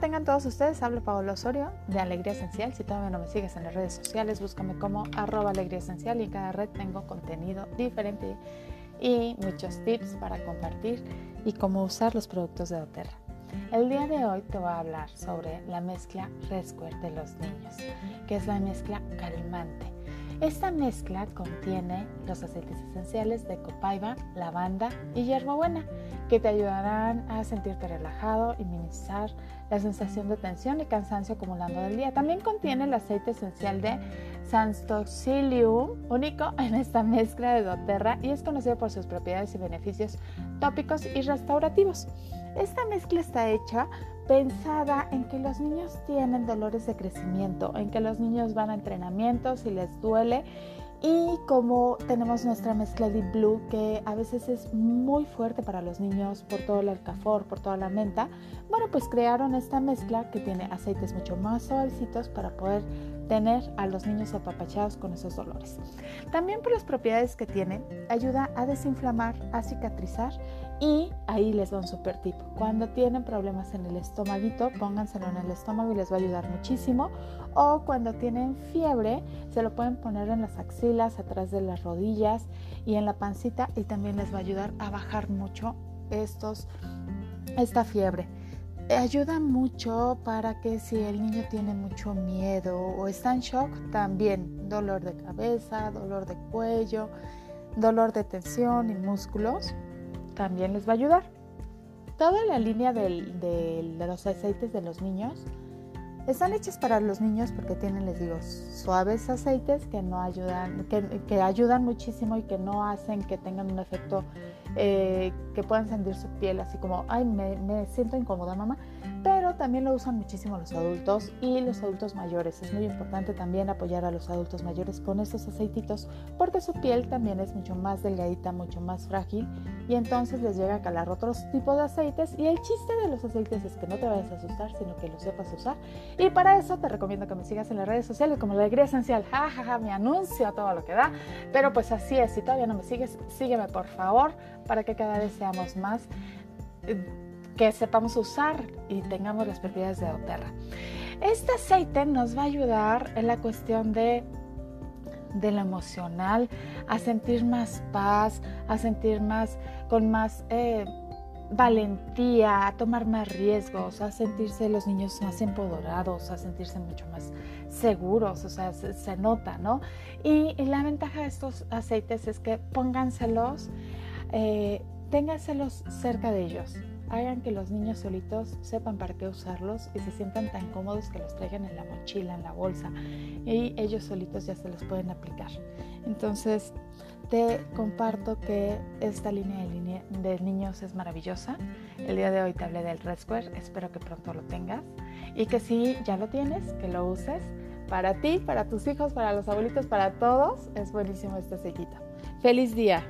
Tengan todos ustedes, hablo Paola Osorio de Alegría Esencial. Si todavía no me sigues en las redes sociales, búscame como arroba alegría esencial y en cada red tengo contenido diferente y muchos tips para compartir y cómo usar los productos de doTERRA. El día de hoy te voy a hablar sobre la mezcla Resquare de los niños, que es la mezcla calmante. Esta mezcla contiene los aceites esenciales de copaiba, lavanda y hierbabuena que te ayudarán a sentirte relajado y minimizar la sensación de tensión y cansancio acumulando del día. También contiene el aceite esencial de Sanstoxilium, único en esta mezcla de doTERRA y es conocido por sus propiedades y beneficios tópicos y restaurativos. Esta mezcla está hecha pensada en que los niños tienen dolores de crecimiento, en que los niños van a entrenamientos y les duele y como tenemos nuestra mezcla Deep Blue, que a veces es muy fuerte para los niños por todo el alcafor, por toda la menta, bueno, pues crearon esta mezcla que tiene aceites mucho más suavecitos para poder tener a los niños apapachados con esos dolores. También por las propiedades que tiene, ayuda a desinflamar, a cicatrizar y ahí les da un super tip. Cuando tienen problemas en el estomaguito, pónganselo en el estómago y les va a ayudar muchísimo. O cuando tienen fiebre, se lo pueden poner en las axilas, atrás de las rodillas y en la pancita y también les va a ayudar a bajar mucho estos, esta fiebre. Ayuda mucho para que si el niño tiene mucho miedo o está en shock, también dolor de cabeza, dolor de cuello, dolor de tensión y músculos también les va a ayudar. Toda la línea de los aceites de los niños están hechas para los niños porque tienen, les digo, suaves aceites que no ayudan, que, ayudan muchísimo y que no hacen que tengan un efecto eh, que puedan sentir su piel así como, ay, me siento incómoda, mamá pero también lo usan muchísimo los adultos y los adultos mayores. Es muy importante también apoyar a los adultos mayores con estos aceititos porque su piel también es mucho más delgadita, mucho más frágil y entonces les llega a calar otros tipos de aceites y el chiste de los aceites es que no te vayas a asustar, sino que los sepas usar. Y para eso te recomiendo que me sigas en las redes sociales como La Alegría Esencial, jajaja, ja, mi anuncio a todo lo que da. Pero pues así es, si todavía no me sigues, sígueme por favor para que cada vez seamos más que sepamos usar y tengamos las propiedades de doTERRA. Este aceite nos va a ayudar en la cuestión de, de lo emocional, a sentir más paz, a sentir más con más eh, valentía, a tomar más riesgos, a sentirse los niños más empoderados, a sentirse mucho más seguros, o sea, se, nota, ¿no? Y, la ventaja de estos aceites es que pónganselos, eh, cerca de ellos, hagan que los niños solitos sepan para qué usarlos y se sientan tan cómodos que los traigan en la mochila, en la bolsa y ellos solitos ya se los pueden aplicar. Entonces, te comparto que esta línea de, niños es maravillosa. El día de hoy te hablé del Red Square, espero que pronto lo tengas y que si ya lo tienes, que lo uses para ti, para tus hijos, para los abuelitos, para todos. Es buenísimo este sellito. ¡Feliz día!